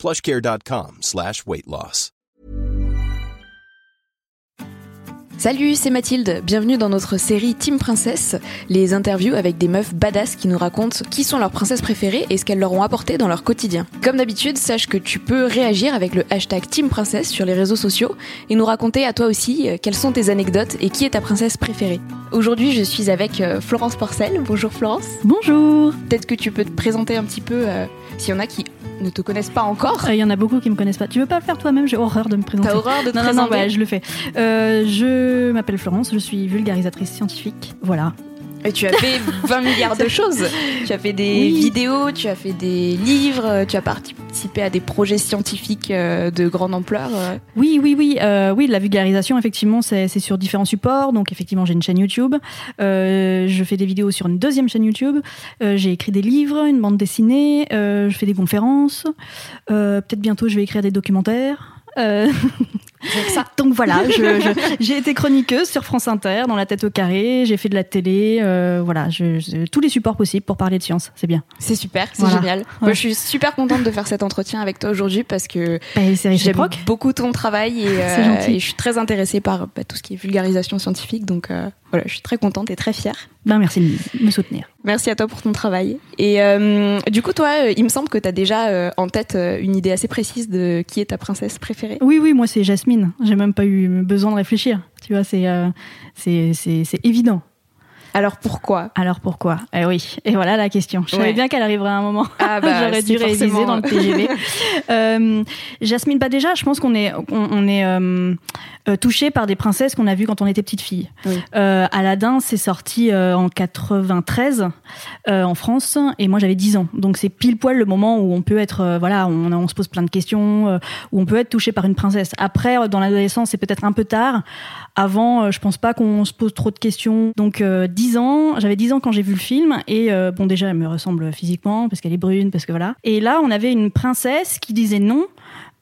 plushcare.com slash weight loss. Salut, c'est Mathilde. Bienvenue dans notre série Team Princesse, les interviews avec des meufs badass qui nous racontent qui sont leurs princesses préférées et ce qu'elles leur ont apporté dans leur quotidien. Comme d'habitude, sache que tu peux réagir avec le hashtag Team Princesse sur les réseaux sociaux et nous raconter à toi aussi euh, quelles sont tes anecdotes et qui est ta princesse préférée. Aujourd'hui, je suis avec euh, Florence Porcel. Bonjour Florence. Bonjour. Peut-être que tu peux te présenter un petit peu euh, s'il y en a qui ne te connaissent pas encore. Il y en a beaucoup qui me connaissent pas. Tu veux pas le faire toi-même? J'ai horreur de me présenter. T'as horreur de te non, non, présenter non, ouais, je le fais. Euh, je m'appelle Florence, je suis vulgarisatrice scientifique. Voilà. Et tu as fait 20 milliards de choses. Tu as fait des Oui. vidéos, tu as fait des livres, tu as participé à des projets scientifiques euh, de grande ampleur. euh. Oui, oui, oui, euh, oui. La vulgarisation, effectivement, c'est sur différents supports. Donc, effectivement, j'ai une chaîne YouTube. Euh, je fais des vidéos sur une deuxième chaîne YouTube. Euh, j'ai écrit des livres, une bande dessinée. je fais des conférences. Peut-être bientôt, je vais écrire des documentaires. Donc voilà, j'ai été chroniqueuse sur France Inter, dans la tête au carré, j'ai fait de la télé, euh, voilà, je- je- tous les supports possibles pour parler de science, c'est bien. C'est super, c'est Voilà. génial. Moi, je suis super contente de faire cet entretien avec toi aujourd'hui parce que c'est j'aime beaucoup ton travail et, euh, et je suis très intéressée par bah, tout ce qui est vulgarisation scientifique. Donc euh, voilà, je suis très contente et très fière. Ben, merci de me soutenir. Merci à toi pour ton travail. Et euh, du coup, toi, euh, il me semble que tu as déjà euh, en tête une idée assez précise de qui est ta princesse préférée. Oui, oui, moi c'est Jasmine, j'ai même pas eu besoin de réfléchir, tu vois, euh, c'est- c'est évident. Alors pourquoi? Alors pourquoi? Eh oui, et voilà la question. Je savais bien qu'elle arriverait à un moment. Ah bah, J'aurais dû c'est réviser forcément- dans le TGV. euh, Jasmine, bah déjà, je pense qu'on est, on, on est euh, euh, touché par des princesses qu'on a vues quand on était petite fille. Oui. Euh, Aladdin, c'est sorti en 93 euh, en France, et moi j'avais 10 ans. Donc c'est pile poil le moment où on peut être, voilà, on, on se pose plein de questions, où on peut être touché par une princesse. Après, dans l'adolescence, c'est peut-être un peu tard. Avant, je pense pas qu'on se pose trop de questions. Donc 10 ans, j'avais 10 ans quand j'ai vu le film et euh, bon déjà elle me ressemble physiquement parce qu'elle est brune parce que voilà. Et là, on avait une princesse qui disait non.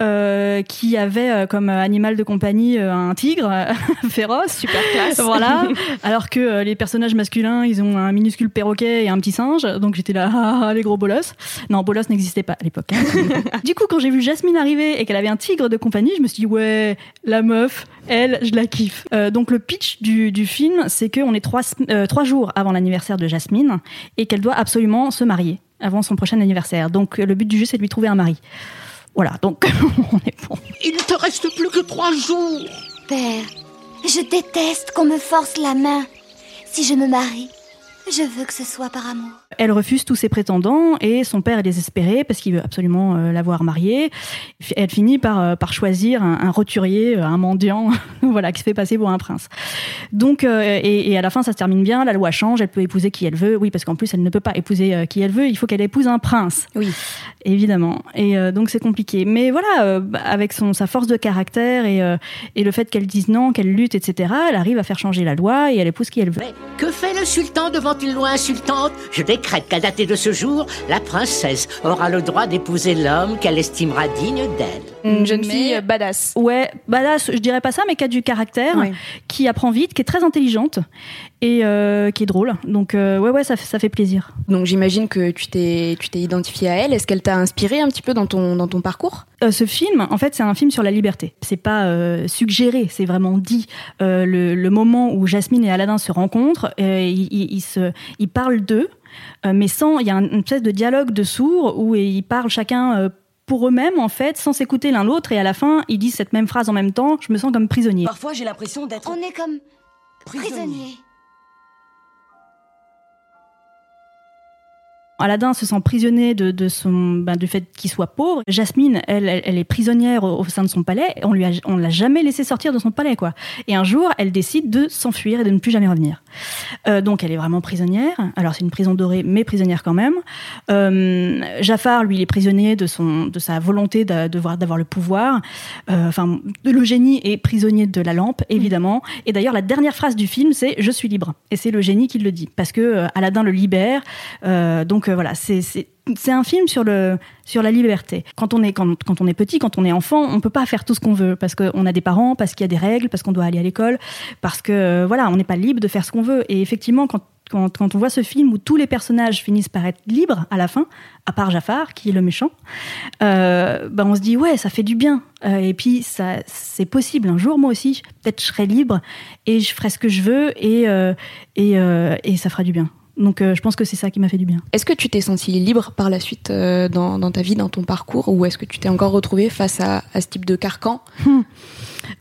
Euh, qui avait euh, comme animal de compagnie euh, un tigre euh, féroce, Super classe. voilà. Alors que euh, les personnages masculins, ils ont un minuscule perroquet et un petit singe. Donc j'étais là, ah, ah, les gros bolos. Non, bolos n'existait pas à l'époque. hein. du coup, quand j'ai vu Jasmine arriver et qu'elle avait un tigre de compagnie, je me suis dit, ouais, la meuf, elle, je la kiffe. Euh, donc le pitch du, du film, c'est qu'on est trois, euh, trois jours avant l'anniversaire de Jasmine et qu'elle doit absolument se marier avant son prochain anniversaire. Donc euh, le but du jeu, c'est de lui trouver un mari. Voilà, donc on est bon. Il ne te reste plus que trois jours. Père, je déteste qu'on me force la main. Si je me marie, je veux que ce soit par amour. Elle refuse tous ses prétendants et son père est désespéré parce qu'il veut absolument euh, la voir mariée. Elle finit par, euh, par choisir un, un roturier, euh, un mendiant, voilà, qui se fait passer pour un prince. Donc, euh, et, et à la fin, ça se termine bien. La loi change. Elle peut épouser qui elle veut. Oui, parce qu'en plus, elle ne peut pas épouser euh, qui elle veut. Il faut qu'elle épouse un prince. Oui. Évidemment. Et euh, donc, c'est compliqué. Mais voilà, avec son, sa force de caractère et, euh, et le fait qu'elle dise non, qu'elle lutte, etc., elle arrive à faire changer la loi et elle épouse qui elle veut. Mais que fait le sultan devant une loi insultante? Je décrète qu'à dater de ce jour, la princesse aura le droit d'épouser l'homme qu'elle estimera digne d'elle. Une jeune Mais- fille euh, badass. Ouais, badass, je dirais pas ça, mais qui a du caractère, Ouais. qui apprend vite, qui est très intelligente et euh, qui est drôle. Donc euh, ouais, ouais, ça, fait- ça fait plaisir. Donc j'imagine que tu t'es tu t'es identifié à elle. Est-ce qu'elle t'a inspiré un petit peu dans ton dans ton parcours? Euh, ce film, en fait, c'est un film sur la liberté. C'est pas euh, suggéré, c'est vraiment dit. Euh, le, le moment où Jasmine et Aladdin se rencontrent, euh, ils, ils- ils se, ils parlent d'eux, euh, mais sans, il y a un- une espèce de dialogue de sourds où ils parlent chacun. euh, pour eux-mêmes, en fait, sans s'écouter l'un l'autre, et à la fin, ils disent cette même phrase en même temps. Je me sens comme prisonnier. Parfois, j'ai l'impression d'être On est comme prisonnier. prisonnier. Aladdin se sent prisonnier de, de son, ben, du fait qu'il soit pauvre. Jasmine, elle, elle, elle est prisonnière au, au sein de son palais. On lui a, on l'a jamais laissé sortir de son palais, quoi. Et un jour, elle décide de s'enfuir et de ne plus jamais revenir. Donc elle est vraiment prisonnière. Alors c'est une prison dorée, mais prisonnière quand même. Jafar, lui, il est prisonnier de son, de sa volonté d'avoir le pouvoir. Enfin, le génie est prisonnier de la lampe, évidemment. Et d'ailleurs, la dernière phrase du film, c'est "Je suis libre". Et c'est le génie qui le dit, parce que Aladdin le libère. donc voilà, c'est c'est un film sur le sur la liberté. Quand on est quand, quand, on est petit, quand on est enfant, on peut pas faire tout ce qu'on veut parce qu'on a des parents, parce qu'il y a des règles, parce qu'on doit aller à l'école, parce que euh, voilà, on n'est pas libre de faire ce qu'on veut. Et effectivement, quand, quand, quand on voit ce film où tous les personnages finissent par être libres à la fin, à part Jafar qui est le méchant, euh, ben on se dit ouais, ça fait du bien. Euh, et puis ça, c'est possible. Un jour, moi aussi, peut-être je serai libre et je ferai ce que je veux et et, et ça fera du bien. Donc euh, je pense que c'est ça qui m'a fait du bien. Est-ce que tu t'es sentie libre par la suite euh, dans, ta vie, dans ton parcours, ou est-ce que tu t'es encore retrouvée face à, ce type de carcan hmm.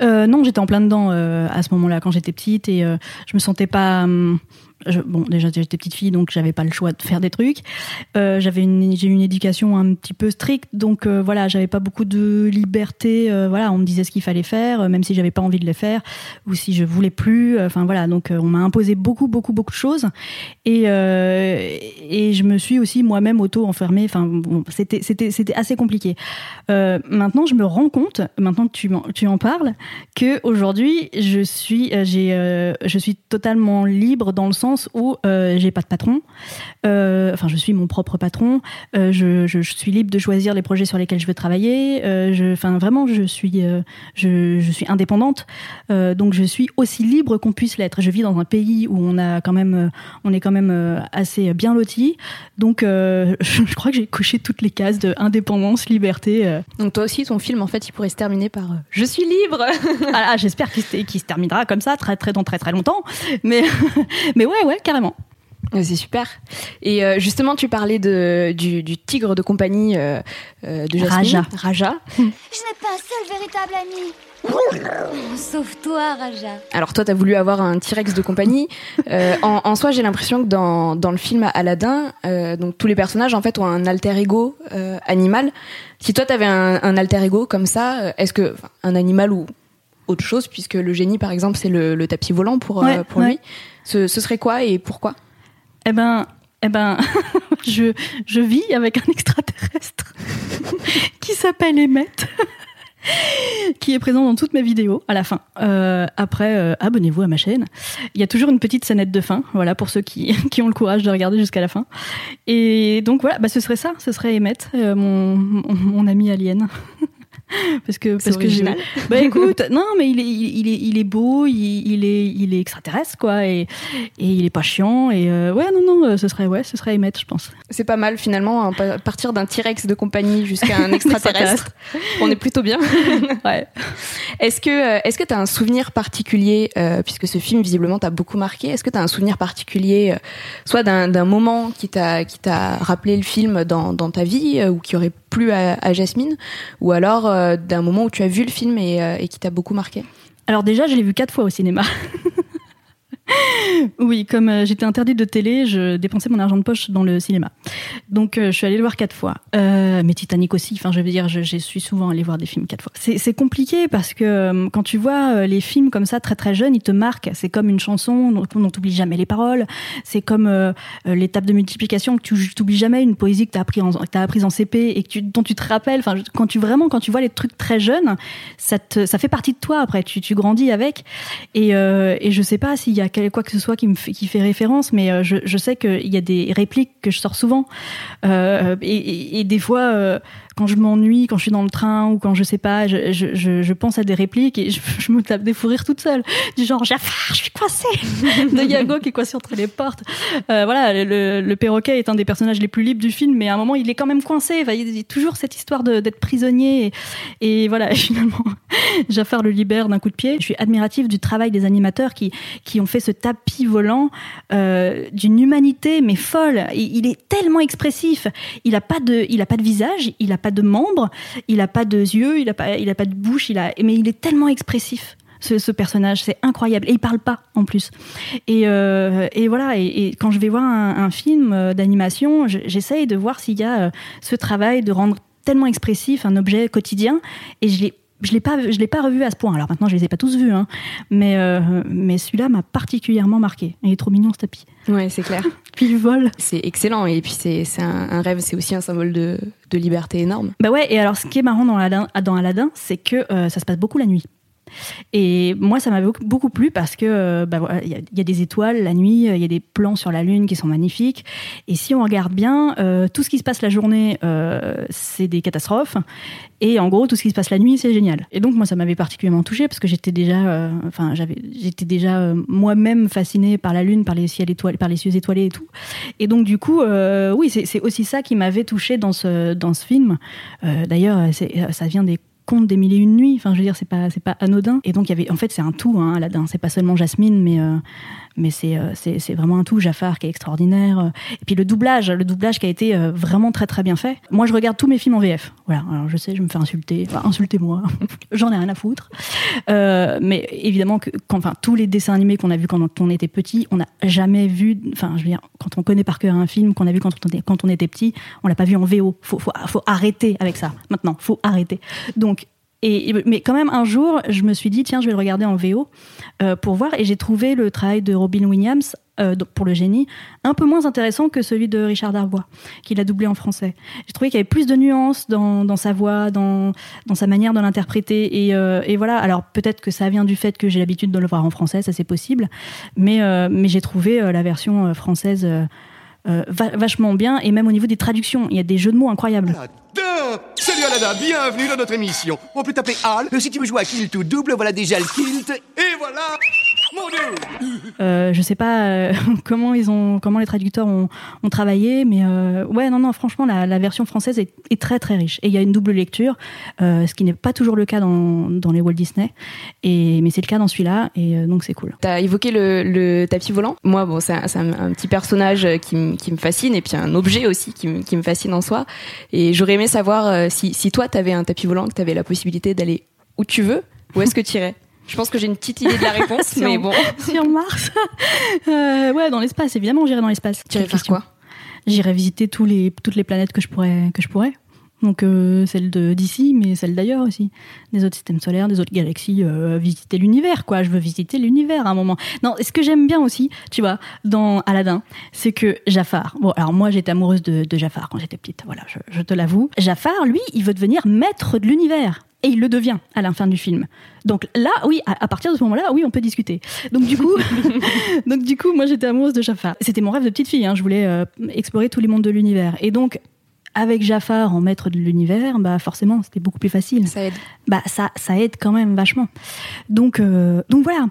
euh, Non, j'étais en plein dedans à ce moment-là quand j'étais petite et je me sentais pas. Hum, bon, déjà j'étais petite fille, donc j'avais pas le choix de faire des trucs. Euh, j'avais une, j'ai une éducation un petit peu stricte, donc euh, voilà, j'avais pas beaucoup de liberté. Euh, voilà, on me disait ce qu'il fallait faire, même si j'avais pas envie de les faire ou si je voulais plus. Enfin voilà, donc on m'a imposé beaucoup, beaucoup, beaucoup de choses et et je me suis aussi moi-même auto enfermée. Enfin bon, c'était c'était c'était assez compliqué. maintenant, je me rends compte, maintenant que tu en, tu en parles, que aujourd'hui je suis j'ai je suis totalement libre dans le sens où euh, j'ai pas de patron. Euh, enfin, je suis mon propre patron. Euh, je, je, suis libre de choisir les projets sur lesquels je veux travailler. je, enfin, vraiment, je suis, je, je, suis indépendante. donc, je suis aussi libre qu'on puisse l'être. Je vis dans un pays où on a quand même, on est quand même assez bien loti. Donc, je, crois que j'ai coché toutes les cases de indépendance, liberté. Donc, toi aussi, ton film, en fait, il pourrait se terminer par Je suis libre. ah, ah J'espère qu'il se, terminera comme ça, très, très, dans très, très longtemps. Mais, mais ouais, ouais, carrément. C'est super. Et euh, justement, tu parlais de, du, tigre de compagnie euh, euh, de Jasmine. Raja. Raja. Je n'ai pas un seul véritable ami. Sauf toi, Raja. Alors toi, tu as voulu avoir un T-Rex de compagnie. en, soi, j'ai l'impression que dans, dans, le film Aladdin, donc tous les personnages en fait ont un alter ego animal. Si toi, tu avais un, un, alter ego comme ça, est-ce que un animal ou autre chose, puisque le génie, par exemple, c'est le, tapis volant pour, pour lui. Ce, serait quoi et pourquoi? Eh ben, eh ben, je, je vis avec un extraterrestre qui s'appelle Emmett. qui est présent dans toutes mes vidéos à la fin. Euh, après, euh, abonnez-vous à ma chaîne. Il y a toujours une petite scénette de fin, voilà, pour ceux qui, qui ont le courage de regarder jusqu'à la fin. Et donc voilà, bah, ce serait ça, ce serait Emmett, euh, mon, mon, ami alien. parce que parce que j'ai bah écoute non mais il est il est il est beau il, est il est extraterrestre quoi et et il est pas chiant et euh, ouais non non euh, ce serait ouais ce serait Emmett je pense. C'est pas mal finalement à partir d'un T-Rex de compagnie jusqu'à un extraterrestre. on est plutôt bien. Ouais est-ce que euh, est-ce que tu as un souvenir particulier puisque ce film visiblement t'a beaucoup marqué est-ce que tu as un souvenir particulier soit d'un moment qui t'a qui t'a rappelé le film dans dans ta vie ou qui aurait plu à, à Jasmine ou alors euh, d'un moment où tu as vu le film et, euh, et qui t'a beaucoup marqué? Alors déjà, je l'ai vu quatre fois au cinéma. oui, comme euh, j'étais interdite de télé, je dépensais mon argent de poche dans le cinéma. Donc euh, je suis allée le voir quatre fois. Euh, mais Titanic aussi, enfin je veux dire, je, suis souvent allée voir des films quatre fois. C'est compliqué parce que euh, quand tu vois les films comme ça très très jeunes, ils te marquent. C'est comme une chanson dont on n'oublie jamais les paroles. C'est comme l'étape de multiplication que tu n'oublies jamais, une poésie que tu as apprise en CP et dont tu te rappelles. Enfin, quand tu vraiment quand tu vois les trucs très jeunes, ça, fait partie de toi après. Tu, tu grandis avec. Et, et je sais pas s'il y a quoi que ce soit qui me fait, qui fait référence, mais euh, je, je sais qu'il y a des répliques que je sors souvent. Euh, et, des fois, euh, quand je m'ennuie, quand je suis dans le train ou quand je sais pas, je, je, je pense à des répliques et je, me tape des fous rires toute seule. Du genre, Jafar, je suis coincée de Yago qui est coincé entre les portes. Euh, voilà, le, le, perroquet est un des personnages les plus libres du film, mais à un moment, il est quand même coincé. Enfin, il y a toujours cette histoire d'être prisonnier. Et, et voilà, finalement, Jafar le libère d'un coup de pied. Je suis admirative du travail des animateurs qui, qui ont fait ce tapis volant euh, d'une humanité, mais folle. Il, il est tellement expressif. Il a pas de, il a pas de visage, il a pas de membres, il a pas de yeux, il a pas, il a pas de bouche, il a, mais il est tellement expressif. Ce, personnage, c'est incroyable. Et il parle pas en plus. Et, euh, voilà. Et, quand je vais voir un, film euh, d'animation, j'essaye de voir s'il y a euh, ce travail de rendre tellement expressif un objet quotidien. Et je l'ai je l'ai pas, je l'ai pas revu à ce point. Alors maintenant, je les ai pas tous vus, hein. mais euh, mais celui-là m'a particulièrement marqué. Il est trop mignon ce tapis. Ouais, c'est clair. puis il vole. C'est excellent et puis c'est c'est un, un rêve, c'est aussi un symbole de, de liberté énorme. Bah ouais. Et alors, ce qui est marrant dans Aladdin, dans Aladdin, c'est que euh, ça se passe beaucoup la nuit. Et moi, ça m'avait beaucoup plu parce que euh, bah, il y, a- des étoiles la nuit, euh, il y a des plans sur la lune qui sont magnifiques. Et si on regarde bien, euh, tout ce qui se passe la journée, c'est des catastrophes. Et en gros, tout ce qui se passe la nuit, c'est génial. Et donc moi, ça m'avait particulièrement touchée parce que j'étais déjà, j'étais déjà moi-même fascinée par la lune, par les ciels étoilés, par les cieux étoilés et tout. Et donc du coup, oui, c'est aussi ça qui m'avait touchée dans ce dans ce film. D'ailleurs, ça vient des contes des mille et une nuits. Enfin, je veux dire, c'est pas c'est pas anodin. Et donc il y avait, en fait, c'est un tout, hein, Aladdin. C'est pas seulement Jasmine, mais euh, mais c'est euh, c'est vraiment un tout. Jafar qui est extraordinaire. Et puis le doublage, le doublage qui a été euh, vraiment très très bien fait. Moi, je regarde tous mes films en VF. Voilà. Alors je sais, je me fais insulter. Enfin, insultez-moi. J'en ai rien à foutre. Euh, mais évidemment que, quand, tous les dessins animés qu'on a vus quand on était petit, on n'a jamais vu. Enfin, je veux dire, quand on connaît par cœur un film qu'on a vu quand on était, quand on était petit, on l'a pas vu en VO. Faut, faut, faut arrêter avec ça. Maintenant, faut arrêter. Donc mais quand même, un jour, je me suis dit, tiens, je vais le regarder en VO euh, pour voir. Et j'ai trouvé le travail de Robin Williams euh, pour le génie un peu moins intéressant que celui de Richard Darbois, qu'il a doublé en français. J'ai trouvé qu'il y avait plus de nuances dans, sa voix, dans, sa manière de l'interpréter. Et, euh, et voilà, alors peut-être que ça vient du fait que j'ai l'habitude de le voir en français, ça c'est possible. Mais, j'ai trouvé la version française. Euh, va- vachement bien et même au niveau des traductions il y a des jeux de mots incroyables Salut Aladdin, bienvenue dans notre émission. On peut t'appeler Al. Si tu veux jouer à Kilt ou double, voilà déjà le Kilt. Et voilà Euh, je sais pas euh, comment ils ont, comment les traducteurs ont, travaillé, mais euh, ouais, non, non, franchement, la, version française est, très très riche. Et il y a une double lecture, ce qui n'est pas toujours le cas dans, les Walt Disney, mais c'est le cas dans celui-là, et donc c'est cool. T'as évoqué le, tapis volant. Moi, bon, c'est un, petit personnage qui, me- fascine et puis un objet aussi qui, me- fascine en soi. Et j'aurais aimé savoir si, si toi, t'avais un tapis volant, que t'avais la possibilité d'aller où tu veux, où est-ce que tu irais? Je pense que j'ai une petite idée de la réponse, mais on- bon. Sur Mars, Euh, ouais, dans l'espace, évidemment, j'irai dans l'espace. Tu irais faire quoi J'irai visiter tous les, toutes les planètes que je pourrais, que je pourrais. Donc euh, celle d'ici, mais celle d'ailleurs aussi, des autres systèmes solaires, des autres galaxies, euh, visiter l'univers, quoi. Je veux visiter l'univers à un moment. Non, ce que j'aime bien aussi, tu vois, dans Aladdin, c'est que Jafar. Bon, alors moi j'étais amoureuse de, de Jafar quand j'étais petite, voilà, je, je te l'avoue. Jafar, lui, il veut devenir maître de l'univers. Et il le devient à la fin du film. Donc là, oui, à, à partir de ce moment-là, oui, on peut discuter. Donc du coup, donc du coup, moi j'étais amoureuse de Jafar. C'était mon rêve de petite fille. Hein. Je voulais euh, explorer tous les mondes de l'univers. Et donc avec Jafar en maître de l'univers, bah forcément c'était beaucoup plus facile. Ça aide. Bah ça, ça aide quand même vachement. Donc euh, donc voilà.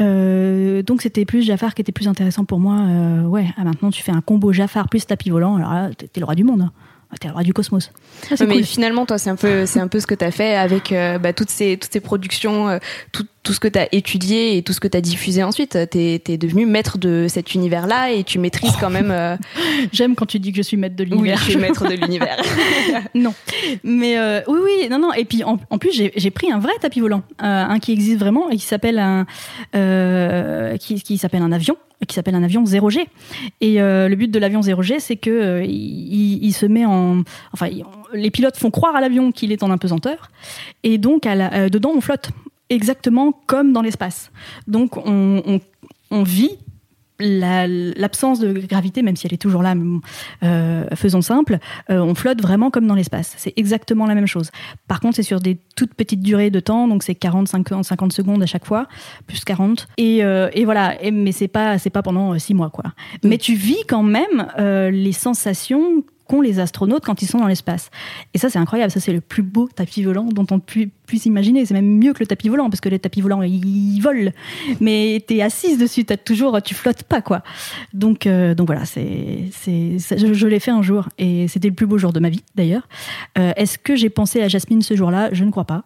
Euh, donc c'était plus Jafar qui était plus intéressant pour moi. Euh, ouais. ah, maintenant tu fais un combo Jafar plus tapis volant. Alors là t'es le roi du monde. hein. Ah, T'es le roi du cosmos. C'est mais cool. finalement, toi, c'est un peu, c'est un peu ce que t'as fait avec bah, toutes ces, toutes ces productions, tout, tout ce que t'as étudié et tout ce que t'as diffusé ensuite. T'es, t'es devenu maître de cet univers-là et tu maîtrises quand même. euh, J'aime quand tu dis que je suis maître de oui, l'univers. je suis maître de l'univers. non. Mais euh, oui, oui, non, non. Et puis en, en plus, j'ai pris un vrai tapis volant, euh, un qui existe vraiment et qui s'appelle un, euh, qui, qui s'appelle un avion, qui s'appelle un avion 0G. Et euh, le but de l'avion 0G, c'est que euh, il, il se met en, enfin, il- les pilotes font croire à l'avion qu'il est en impesanteur, et donc à la- euh, dedans on flotte, exactement comme dans l'espace. Donc on, on, on vit la- l'absence de gravité, même si elle est toujours là, euh, faisons simple, euh, on flotte vraiment comme dans l'espace. C'est exactement la même chose. Par contre, c'est sur des toutes petites durées de temps, donc c'est 40, 50, 50 secondes à chaque fois, plus 40. Et, euh, et voilà, et- mais c'est pas, c'est pas pendant euh, six mois, quoi. Mais tu vis quand même les sensations qu'ont les astronautes quand ils sont dans l'espace. Et ça, c'est incroyable. Ça, c'est le plus beau tapis volant dont on pu- imaginer. C'est même mieux que le tapis volant, parce que les tapis volants, ils volent. Mais t'es assise dessus, t'as toujours, tu flottes pas, quoi. Donc, euh, donc voilà, c'est, c'est, je, l'ai fait un jour, et c'était le plus beau jour de ma vie, d'ailleurs. Euh, est-ce que j'ai pensé à Jasmine ce jour-là? Je ne crois pas.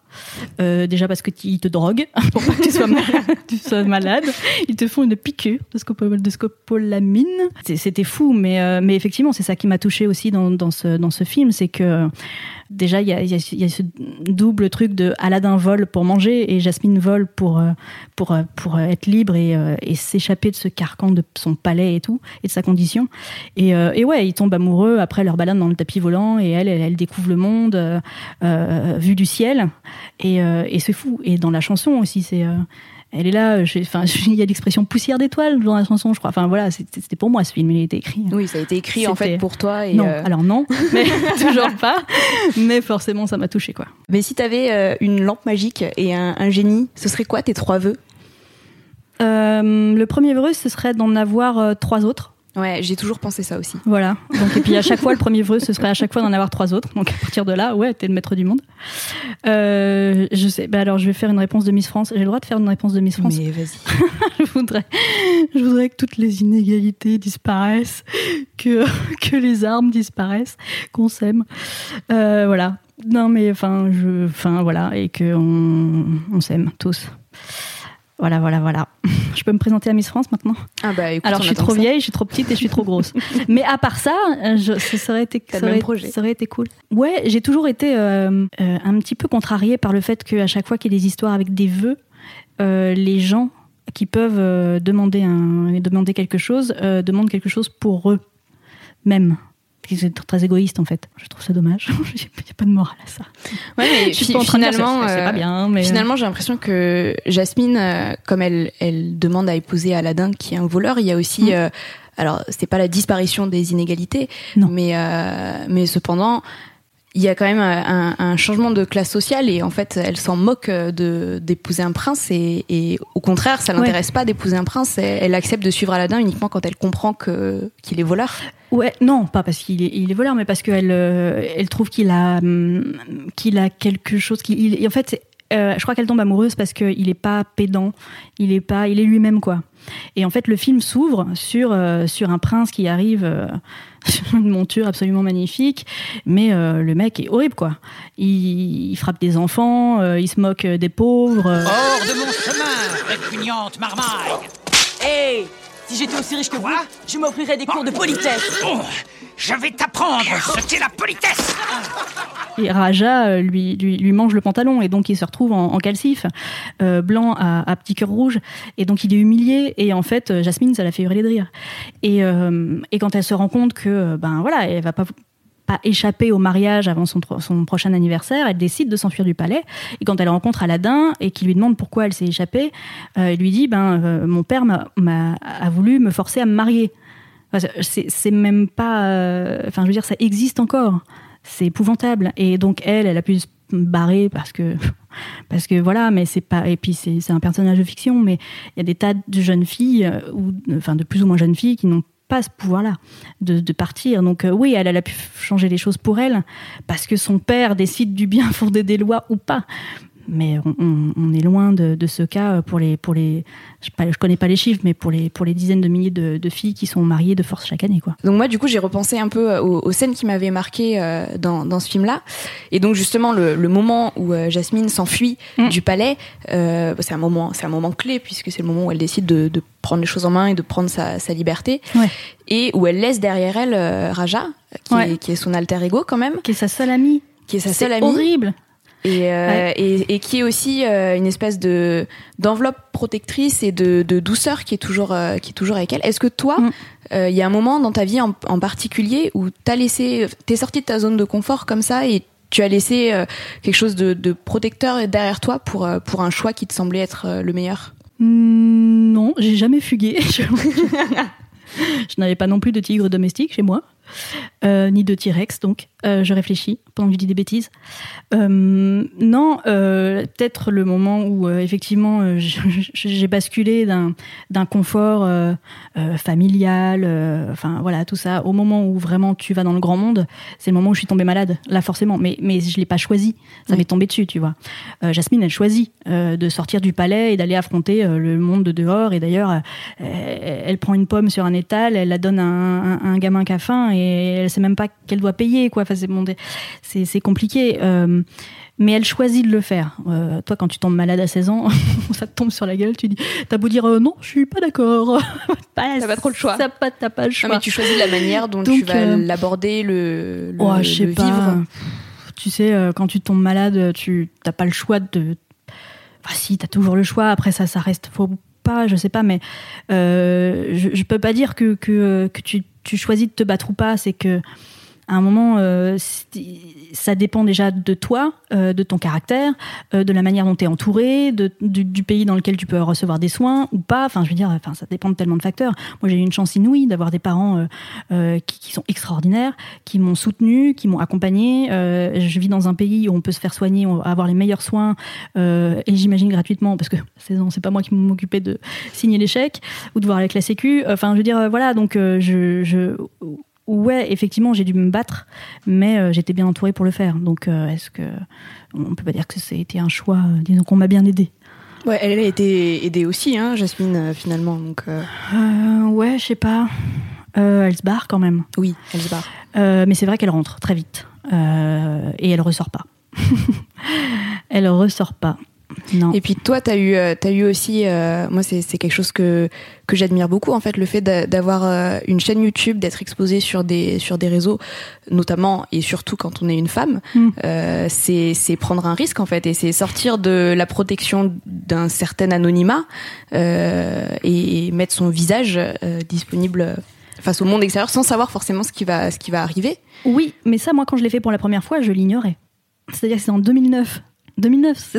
Euh, déjà parce que ils te droguent pour pas que tu sois, malade. Ils te font une piqûre de, scopo- de scopolamine. C'était fou, mais, mais effectivement, c'est ça qui m'a touché aussi dans, dans ce film, c'est que déjà, il y a, y a- ce double truc de Aladdin vole pour manger et Jasmine vole pour euh, pour euh, pour être libre et, euh, et s'échapper de ce carcan de son palais et tout et de sa condition. Et, euh, et ouais, ils tombent amoureux après leur balade dans le tapis volant et elle elle, découvre le monde euh, euh, vu du ciel et, euh, et c'est fou. Et dans la chanson aussi, c'est euh, elle est là, enfin, il y a l'expression poussière d'étoiles dans la chanson, je crois. Enfin voilà, c'était pour moi ce film, il a été écrit. Oui, ça a été écrit en fait pour toi. Et, non, euh, alors non, mais toujours pas. Mais forcément, ça m'a touché quoi. Mais si t'avais euh, une lampe magique et un, un génie, ce serait quoi tes trois vœux? Euh, le premier vœu, ce serait d'en avoir euh, trois autres. Ouais, j'ai toujours pensé ça aussi. Voilà. Donc, et puis à chaque fois, le premier vœu, ce serait à chaque fois d'en avoir trois autres. Donc à partir de là, ouais, t'es le maître du monde. Euh, je sais. Bah alors, je vais faire une réponse de Miss France. J'ai le droit de faire une réponse de Miss France? Mais vas-y. je voudrais, je voudrais que toutes les inégalités disparaissent, que que les armes disparaissent, qu'on s'aime. Euh, voilà. Non, mais enfin, je, enfin voilà, et que on, on s'aime tous. Voilà, voilà, voilà. Je peux me présenter à Miss France maintenant Ah bah écoute, Alors, je suis trop ça. vieille, je suis trop petite et je suis trop grosse. Mais à part ça, euh, je, ça, ça aurait été, ça aurait- projet. ça aurait été cool. Ouais, j'ai toujours été euh, euh, un petit peu contrariée par le fait qu'à chaque fois qu'il y a des histoires avec des vœux, euh, les gens qui peuvent euh, demander, un, demander quelque chose euh, demandent quelque chose pour eux mêmes. C'est très égoïste en fait. Je trouve ça dommage. Il n'y a pas de morale à ça. Ouais, mais Je suis pas finalement, c'est euh, pas bien. Mais Finalement, j'ai l'impression que Jasmine, euh, comme elle, elle demande à épouser Aladdin, qui est un voleur, il y a aussi, Mm. euh, alors c'est pas la disparition des inégalités, Non. mais euh, mais cependant, il y a quand même un, un changement de classe sociale et en fait, elle s'en moque euh, de d'épouser un prince et, et au contraire, ça l'intéresse pas d'épouser un prince. Elle, elle accepte de suivre Aladdin uniquement quand elle comprend que qu'il est voleur. Ouais, non, pas parce qu'il est, il est voleur, mais parce qu'elle euh, elle trouve qu'il a, hum, qu'il a quelque chose. Qu'il, il- en fait, c'est- euh, je crois qu'elle tombe amoureuse parce qu'il est pas pédant, il est pas, il est lui-même quoi. Et en fait, le film s'ouvre sur euh, sur un prince qui arrive euh, sur une monture absolument magnifique, mais euh, le mec est horrible quoi. Il, il frappe des enfants, euh, il se moque des pauvres. euh. Hors de mon chemin, répugnante marmaille Hé Si j'étais aussi riche que vous, je m'offrirais des cours de politesse. Oh, Je vais t'apprendre ce qu'est la politesse Et Raja euh, lui, lui, lui mange le pantalon et donc il se retrouve en, en calcif, euh, blanc à, à petit cœur rouge. Et donc il est humilié et en fait euh, Jasmine ça l'a fait hurler de rire. Et, euh, et quand elle se rend compte que ben voilà elle va pas pas échapper au mariage avant son, son prochain anniversaire, elle décide de s'enfuir du palais. Et quand elle rencontre Aladdin et qu'il lui demande pourquoi elle s'est échappée, euh, il lui dit ben euh, mon père m'a, a voulu me forcer à me marier. C'est même pas. euh, Enfin, je veux dire, ça existe encore. C'est épouvantable. Et donc elle, elle a pu se barrer parce que parce que voilà. Mais c'est pas. Et puis c'est, c'est un personnage de fiction. Mais il y a des tas de jeunes filles euh, ou enfin de plus ou moins jeunes filles qui n'ont pas ce pouvoir-là de, partir. Donc euh, oui, elle, elle a pu changer les choses pour elle parce que son père décide du bien fondé des lois ou pas. Mais on, on- on est loin de, de ce cas pour les pour les je, pas- je connais pas les chiffres mais pour les pour les dizaines de milliers de, de filles qui sont mariées de force chaque année quoi. Donc moi, du coup, j'ai repensé un peu euh, aux, aux scènes qui m'avaient marqué euh, dans, dans ce film-là. Et donc justement, le, le moment où euh, Jasmine s'enfuit Mm. du palais, euh, c'est un moment, c'est un moment clé puisque c'est le moment où elle décide de, de prendre les choses en main et de prendre sa, sa liberté, Ouais. et où elle laisse derrière elle euh, Raja, qui, Ouais. est, qui est son alter ego quand même, Qui est sa seule amie. qui est sa seule amie. horrible. Et, euh, Ouais. et, et qui est aussi euh, une espèce de d'enveloppe protectrice et de, de douceur qui est toujours euh, qui est toujours avec elle. Est-ce que toi, Mm. il y a un moment dans ta vie en, en particulier où t'as laissé, t'es sorti de ta zone de confort comme ça et tu as laissé quelque chose de, de protecteur derrière toi pour pour un choix qui te semblait être le meilleur? Mm, Non, j'ai jamais fugué. je n'avais pas non plus de tigre domestique chez moi, euh, ni de T-Rex, donc euh, je réfléchis pendant que je dis des bêtises. Euh, non, peut-être le moment où effectivement j'ai basculé d'un confort familial, enfin voilà tout ça, au moment où vraiment tu vas dans le grand monde, c'est le moment où je suis tombée malade, là forcément, mais mais je l'ai pas choisi, ça Oui. m'est tombé dessus, tu vois. Jasmine, elle choisit de sortir du palais et d'aller affronter le monde de dehors. Et d'ailleurs, elle, elle prend une pomme sur un étal, elle la donne à un gamin qui a faim et elle sait même pas qu'elle doit payer. Quoi. Enfin, c'est, bon, c'est, compliqué. Euh, mais elle choisit de le faire. Euh, toi, quand tu tombes malade à 16 ans, ça te tombe sur la gueule, tu dis, t'as beau dire euh, non, je suis pas d'accord. T'as pas trop le choix. Ça, pas, t'as pas le Non, choix. mais tu choisis la manière dont Donc, tu vas l'aborder, le, le, Oh, je sais le pas. vivre. tu sais, quand tu tombes malade, tu n'as pas le choix de. Enfin, si, tu as toujours le choix. Après, ça, ça reste. Faut je sais pas, mais euh, je, peux pas dire que, que, tu choisis de te battre ou pas. C'est que à un moment, euh, ça dépend déjà de toi, euh, de ton caractère, euh, de la manière dont tu es entouré, de, du, pays dans lequel tu peux recevoir des soins ou pas. Enfin, je veux dire, enfin, ça dépend de tellement de facteurs. Moi, j'ai eu une chance inouïe d'avoir des parents qui, sont extraordinaires, qui m'ont soutenu, qui m'ont accompagné. Je vis dans un pays où on peut se faire soigner, avoir les meilleurs soins, et j'imagine gratuitement, parce que c'est pas moi qui m'occupais de signer les chèques ou de voir avec la Sécu. Enfin, je veux dire, voilà, donc je Ouais, effectivement, j'ai dû me battre, mais euh, j'étais bien entourée pour le faire. Donc, euh, est-ce que on peut pas dire que été un choix euh, Disons qu'on m'a bien aidée. Ouais, elle a été aidée aussi, hein, Jasmine, finalement. Donc, ouais, je sais pas. Elle se barre quand même. oui, elle se barre. Mais c'est vrai qu'elle rentre très vite et elle ressort pas. elle ressort pas. Non. Et puis toi, tu as eu, euh, t'as eu aussi, euh, moi c'est quelque chose que, que j'admire beaucoup, en fait, le fait d'a- d'avoir euh, une chaîne YouTube, d'être exposé sur des, sur des réseaux, notamment et surtout quand on est une femme, Mm. euh, c'est prendre un risque, en fait, et c'est sortir de la protection d'un certain anonymat euh, et, mettre son visage disponible face au monde extérieur sans savoir forcément ce qui va, ce qui va arriver. Oui, mais ça, moi, quand je l'ai fait pour la première fois, je l'ignorais. C'est-à-dire que c'est en 2009. 2009, c'est-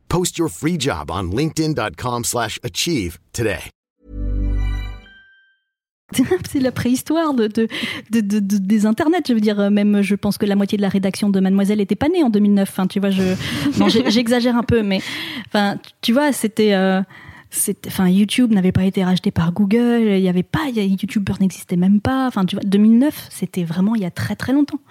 Post your free job on linkedin.com/achieve slash achieve today. c'est la préhistoire de, de, de- de- de- des internets. Je veux dire, même, je pense que la moitié de la rédaction de Mademoiselle était pas née en 2009. Enfin, tu vois, je, non, j'ai- j'exagère un peu, mais enfin, tu vois, c'était. euh, c'était- Enfin, YouTube n'avait pas été racheté par Google, il y avait pas, il y a- YouTuber n'existait même pas. Enfin, tu vois, 2009, c'était vraiment il y a très très longtemps.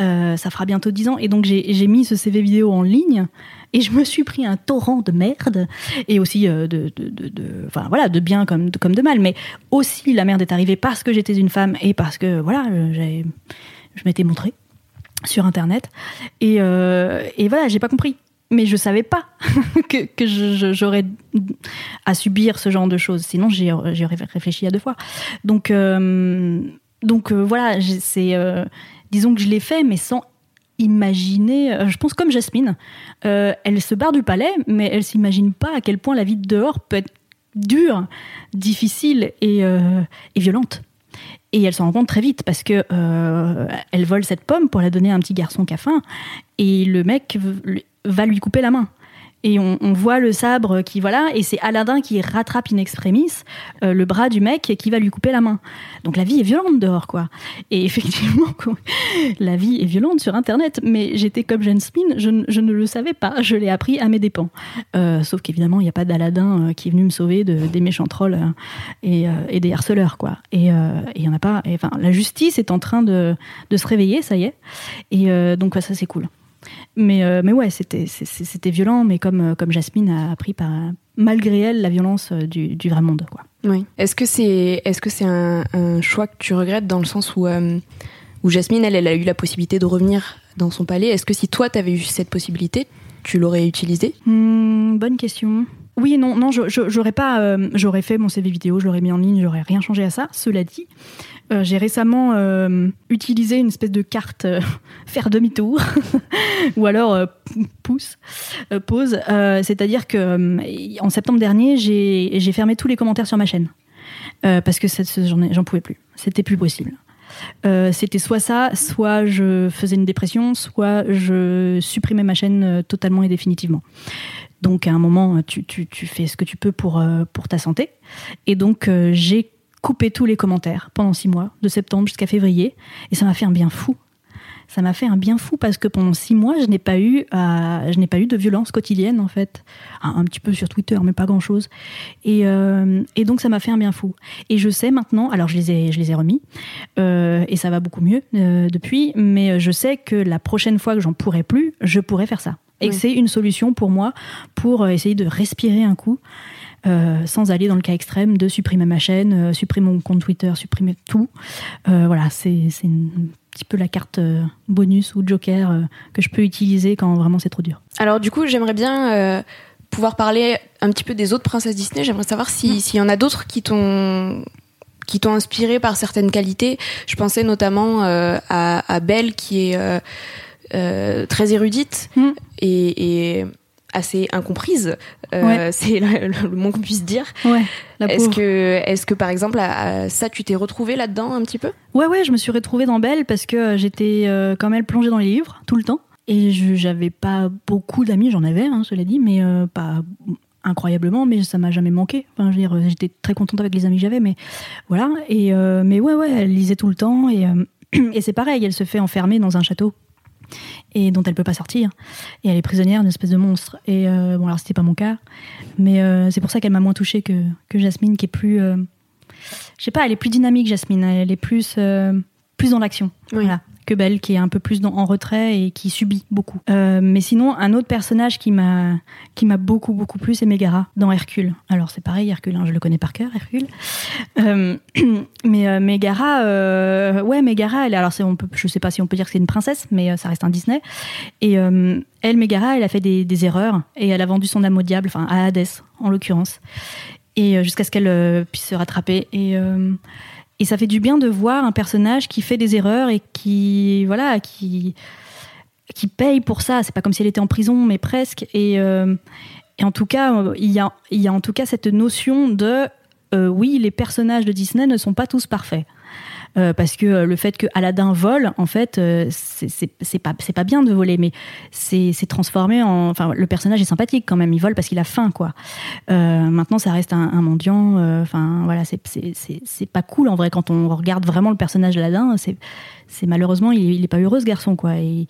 Euh, ça fera bientôt 10 ans. Et donc, j'ai j'ai mis ce CV vidéo en ligne et je me suis pris un torrent de merde et aussi euh, de, de, de, voilà, de bien comme de, comme de mal. Mais aussi, la merde est arrivée parce que j'étais une femme et parce que, voilà, j'avais- je m'étais montrée sur Internet. Et, euh, et voilà, j'ai pas compris. Mais je savais pas que, que j'aurais à subir ce genre de choses. Sinon, aurais réfléchi à deux fois. Donc, euh, donc euh, voilà, j'ai- c'est, disons que je l'ai fait, mais sans imaginer. euh, Je pense comme Jasmine, euh, elle se barre du palais, mais elle s'imagine pas à quel point la vie de dehors peut être dure, difficile et, euh, et violente. Et elle s'en rend compte très vite parce que elle vole cette pomme pour la donner à un petit garçon qui a faim et le mec va lui couper la main. Et on, on voit le sabre qui voilà et c'est Aladdin qui rattrape in extremis euh, le bras du mec qui va lui couper la main. Donc la vie est violente dehors quoi. Et effectivement la vie est violente sur internet. Mais j'étais comme Jasmine, je, ne- je ne le savais pas. Je l'ai appris à mes dépens. Euh, sauf qu'évidemment il n'y a pas d'Aladin euh, qui est venu me sauver de, des méchants trolls euh, et, euh, et des harceleurs quoi. Et il y en a pas. Enfin la justice est en train de, de se réveiller, ça y est. Et donc ça c'est cool. Mais, euh, mais ouais, c'était violent, mais comme, euh, comme Jasmine a appris par, malgré elle la violence euh, du, du vrai monde. Quoi. Oui. Est-ce que c'est est-ce que c'est un, un choix que tu regrettes dans le sens où euh, où Jasmine elle, elle a eu la possibilité de revenir dans son palais? Est-ce que si toi t'avais eu cette possibilité, tu l'aurais utilisée? Hmm, bonne question. Oui, non, non, j'aurais pas, euh, j'aurais fait mon CV vidéo, je l'aurais mis en ligne, j'aurais rien changé à ça. Cela dit, euh, j'ai récemment euh, utilisé une espèce de carte euh, faire demi-tour ou alors pouce, pause. C'est-à-dire que en septembre dernier, j'ai fermé tous les commentaires sur ma chaîne parce que j'en ai- j'en pouvais plus. C'était plus possible. C'était soit ça, soit je faisais une dépression, soit je supprimais ma chaîne totalement et définitivement. Donc à un moment, tu, fais ce que tu peux pour, pour ta santé. Et donc j'ai coupé tous les commentaires pendant six mois, de septembre jusqu'à février, et ça m'a fait un bien fou. Ça m'a fait un bien fou parce que pendant six mois, je n'ai pas eu, à- je n'ai pas eu de violence quotidienne en fait, un, un petit peu sur Twitter, mais pas grand chose. Et, euh, et donc ça m'a fait un bien fou. Et je sais maintenant, alors je les ai, je les ai remis, euh, et ça va beaucoup mieux euh, depuis, mais je sais que la prochaine fois que j'en pourrai plus, je pourrai faire ça. et que c'est une solution pour moi pour essayer de respirer un coup. Sans aller dans le cas extrême de supprimer ma chaîne, supprimer mon compte Twitter, supprimer tout. voilà, c'est un petit peu la carte bonus ou joker que je peux utiliser quand vraiment c'est trop dur. Alors du coup, j'aimerais bien pouvoir parler un petit peu des autres princesses Disney. J'aimerais savoir s'il y en a d'autres qui t'ont qui t'ont inspiré par certaines qualités. Je pensais notamment euh, à, Belle qui est euh, euh, très érudite hmm. et, assez incomprise. C'est le, moins qu'on puisse dire. est-ce que, est-ce que par exemple, ça, tu t'es retrouvée là-dedans un petit peu? Ouais, ouais, je me suis retrouvée dans Belle parce que j'étais comme elle plongée dans les livres tout le temps. Et je j'avais pas beaucoup d'amis, j'en avais, hein, cela dit, mais euh, pas incroyablement, mais ça m'a jamais manqué. Enfin, j'étais très contente avec les amis que j'avais, mais voilà. Et euh, mais ouais, ouais, elle lisait tout le temps et, euh, et c'est pareil, elle se fait enfermer dans un château et dont elle peut pas sortir. Et elle est prisonnière d'une espèce de monstre. Et bon, alors c'était pas mon cas, mais c'est pour ça qu'elle m'a moins touchée que, que Jasmine, qui est plus, je sais pas, elle est plus dynamique, Jasmine. Elle est plus plus dans l'action. Voilà Belle, qui est un peu plus en retrait et qui subit beaucoup. Euh, mais sinon, un autre personnage qui m'a qui m'a beaucoup beaucoup plu, c'est Megara dans Hercule. Alors c'est pareil, Hercule, hein, je le connais par cœur, Hercule. Euh, mais euh, Megara, ouais, Megara, elle, alors je sais pas si on peut dire que c'est une princesse, mais ça reste un Disney. Et elle, Megara, elle a fait des, des, erreurs et elle a vendu son âme au diable, enfin à Hadès en l'occurrence, et jusqu'à ce qu'elle puisse se rattraper. Et et ça fait du bien de voir un personnage qui fait des erreurs et qui, voilà, qui, qui paye pour ça. C'est pas comme si elle était en prison, mais presque. Et, euh, et en tout cas, il y, a, il y a en tout cas cette notion de euh, oui, les personnages de Disney ne sont pas tous parfaits. Euh, parce que euh, le fait que Aladdin vole, en fait, euh, c'est pas pas bien de voler, mais c'est transformé en, enfin, le personnage est sympathique quand même. Il vole parce qu'il a faim, quoi. maintenant, ça reste un, mendiant. Enfin, voilà, c'est pas cool en vrai quand on regarde vraiment le personnage d'Aladdin. C'est malheureusement il, il, est pas heureux ce garçon quoi et,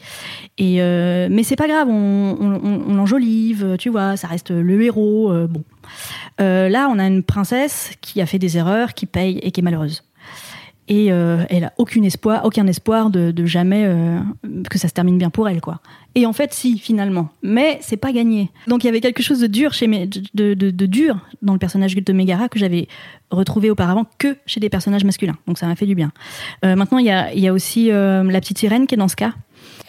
et mais c'est pas grave on, on l'enjolive tu vois ça reste le héros bon là on a une princesse qui a fait des erreurs qui paye et qui est malheureuse et euh, elle a aucun espoir, aucun espoir de, jamais euh, que ça se termine bien pour elle, quoi. Et en fait, si finalement, mais c'est pas gagné. Donc il y avait quelque chose de dur chez de, de, dur dans le personnage de Megara que j'avais retrouvé auparavant que chez des personnages masculins. Donc ça m'a fait du bien. Euh, maintenant, il y a, y a, aussi la petite sirène qui est dans ce cas,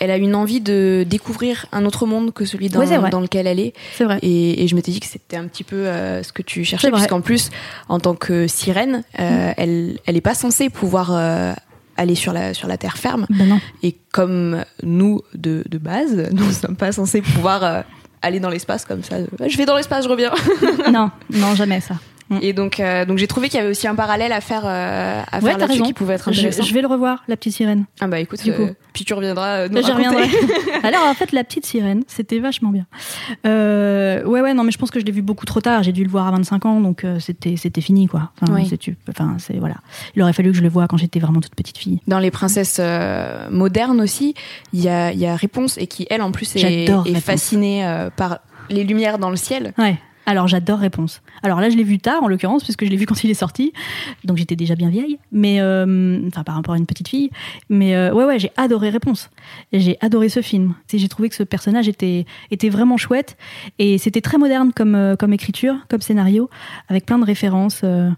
elle a une envie de découvrir un autre monde que celui dans, dans lequel elle est. C'est vrai. Et, je m'étais dit que c'était un petit peu euh, ce que tu cherchais, puisqu'en plus, en tant que sirène, euh, mm. elle, elle est pas censée pouvoir euh, aller sur la sur la terre ferme. Ben et comme nous de, de base, nous ne sommes pas censés pouvoir aller dans l'espace comme ça. Je vais dans l'espace, je reviens. non, non, jamais ça. Mm. Et donc, euh, donc j'ai trouvé qu'il y avait aussi un parallèle à faire, euh, à faire là-dessus qui pouvait être intéressant. Je, vais le revoir, la petite sirène. Ah bah écoute, euh, puis tu reviendras. Nous je reviendrai. Alors en fait, la petite sirène, c'était vachement bien. ouais ouais non mais je pense que je l'ai vu beaucoup trop tard. J'ai dû le voir à 25 ans, donc c'était c'était fini quoi. Enfin, oui. c'est enfin c'est voilà. Il aurait fallu que je le voie quand j'étais vraiment toute petite fille. Dans les princesses modernes aussi, il y a y a Réponse et qui elle en plus est, est fascinée par les lumières dans le ciel. Ouais. Alors j'adore Réponse. Alors là je l'ai vu tard en l'occurrence puisque je l'ai vu quand il est sorti, donc j'étais déjà bien vieille, mais euh, enfin par rapport à une petite fille. Mais euh, ouais ouais j'ai adoré Réponse. J'ai adoré ce film. J'ai trouvé que ce personnage était était vraiment chouette et c'était très moderne comme euh, comme écriture, comme scénario, avec plein de références. Euh,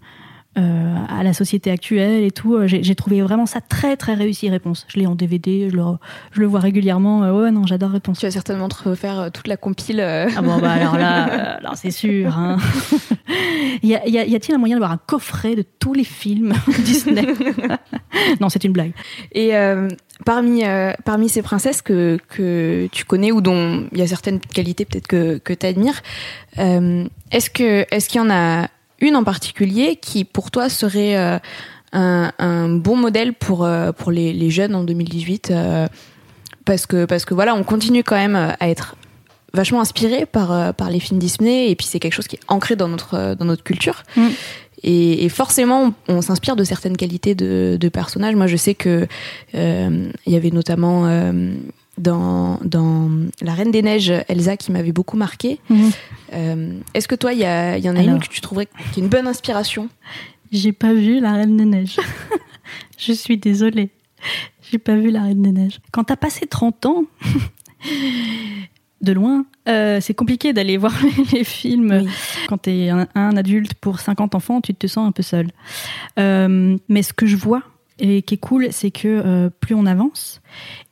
à la société actuelle et tout. Euh, j'ai trouvé vraiment ça très très réussi Réponse. Je l'ai en DVD, je le, je le vois régulièrement. Euh, ouais non, j'adore Réponse. Tu vas certainement te refaire toute la compile. Ah bon bah alors là, c'est sûr. Hein. y a-t-il un moyen d'avoir un coffret de tous les films Disney Non, c'est une blague. Et parmi parmi ces princesses que que tu connais ou dont il y a certaines qualités peut-être que que tu admires, est-ce que est-ce qu'il y en a une en particulier qui pour toi serait euh, un, bon modèle pour euh, pour les, jeunes en 2018 euh, parce que parce que voilà on continue quand même à être vachement inspiré par par les films Disney et puis c'est quelque chose qui est ancré dans notre dans notre culture mm. et, forcément on, s'inspire de certaines qualités de, de, personnages moi je sais que il y avait notamment dans, dans La Reine des Neiges, Elsa, qui m'avait beaucoup marqué. Mhm. Euh, est-ce que toi, il y, y, en a une que tu trouverais qui est une bonne inspiration? J'ai pas vu La Reine des Neiges. Je suis désolée. J'ai pas vu La Reine des Neiges. Quand t'as passé 30 ans, de loin. Euh, c'est compliqué d'aller voir les films quand tu es un, un, adulte pour 50 enfants, tu te sens un peu seul. Euh, mais ce que je vois et qui est cool, c'est que euh, plus on avance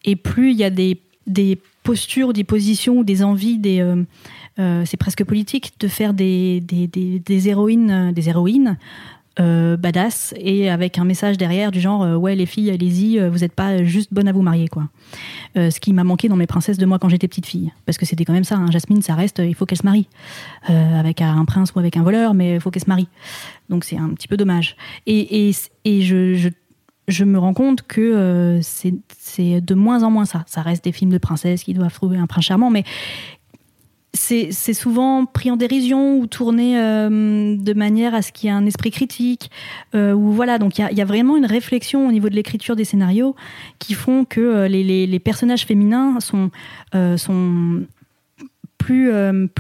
et plus il y a des, des postures, des positions, des envies, des euh, euh, c'est presque politique de faire des, des, des, des héroïnes, des héroïnes badass et avec un message derrière du genre ouais les filles allez-y vous n'êtes pas juste bonne à vous marier quoi. Ce qui m'a manqué dans mes princesses de moi quand j'étais petite fille. Parce que c'était quand même ça hein. Jasmine ça reste il faut qu'elle se marie. Avec un prince ou avec un voleur mais il faut qu'elle se marie. Donc c'est un petit peu dommage. Et, et, et je je me rends compte que euh, c'est de moins en moins ça. Ça reste des films de princesses qui doivent trouver un prince charmant, mais c'est souvent pris en dérision ou tourné euh, de manière à ce qu'il y ait un esprit critique. Euh, ou voilà, donc il y a, vraiment une réflexion au niveau de l'écriture des scénarios qui font que les, personnages féminins sont, plus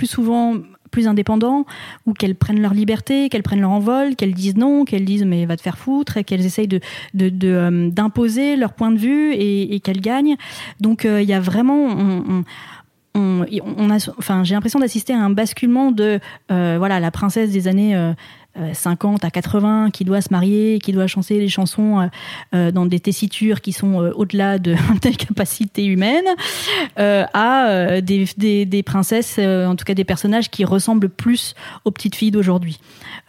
souvent plus indépendants ou qu'elles prennent leur liberté, qu'elles prennent leur envol, qu'elles disent non, qu'elles disent mais va te faire foutre qu'elles essayent de d'imposer de, de, leur point de vue et, qu'elles gagnent. Donc il y a vraiment on, a, enfin, j'ai l'impression d'assister à un basculement de, euh, voilà, la princesse des années euh, 50 à 80 qui doit se marier, qui doit chanter les chansons euh, dans des tessitures qui sont euh, au-delà de des capacités humaines, euh, à des, des, des, princesses, en tout cas des personnages qui ressemblent plus aux petites filles d'aujourd'hui.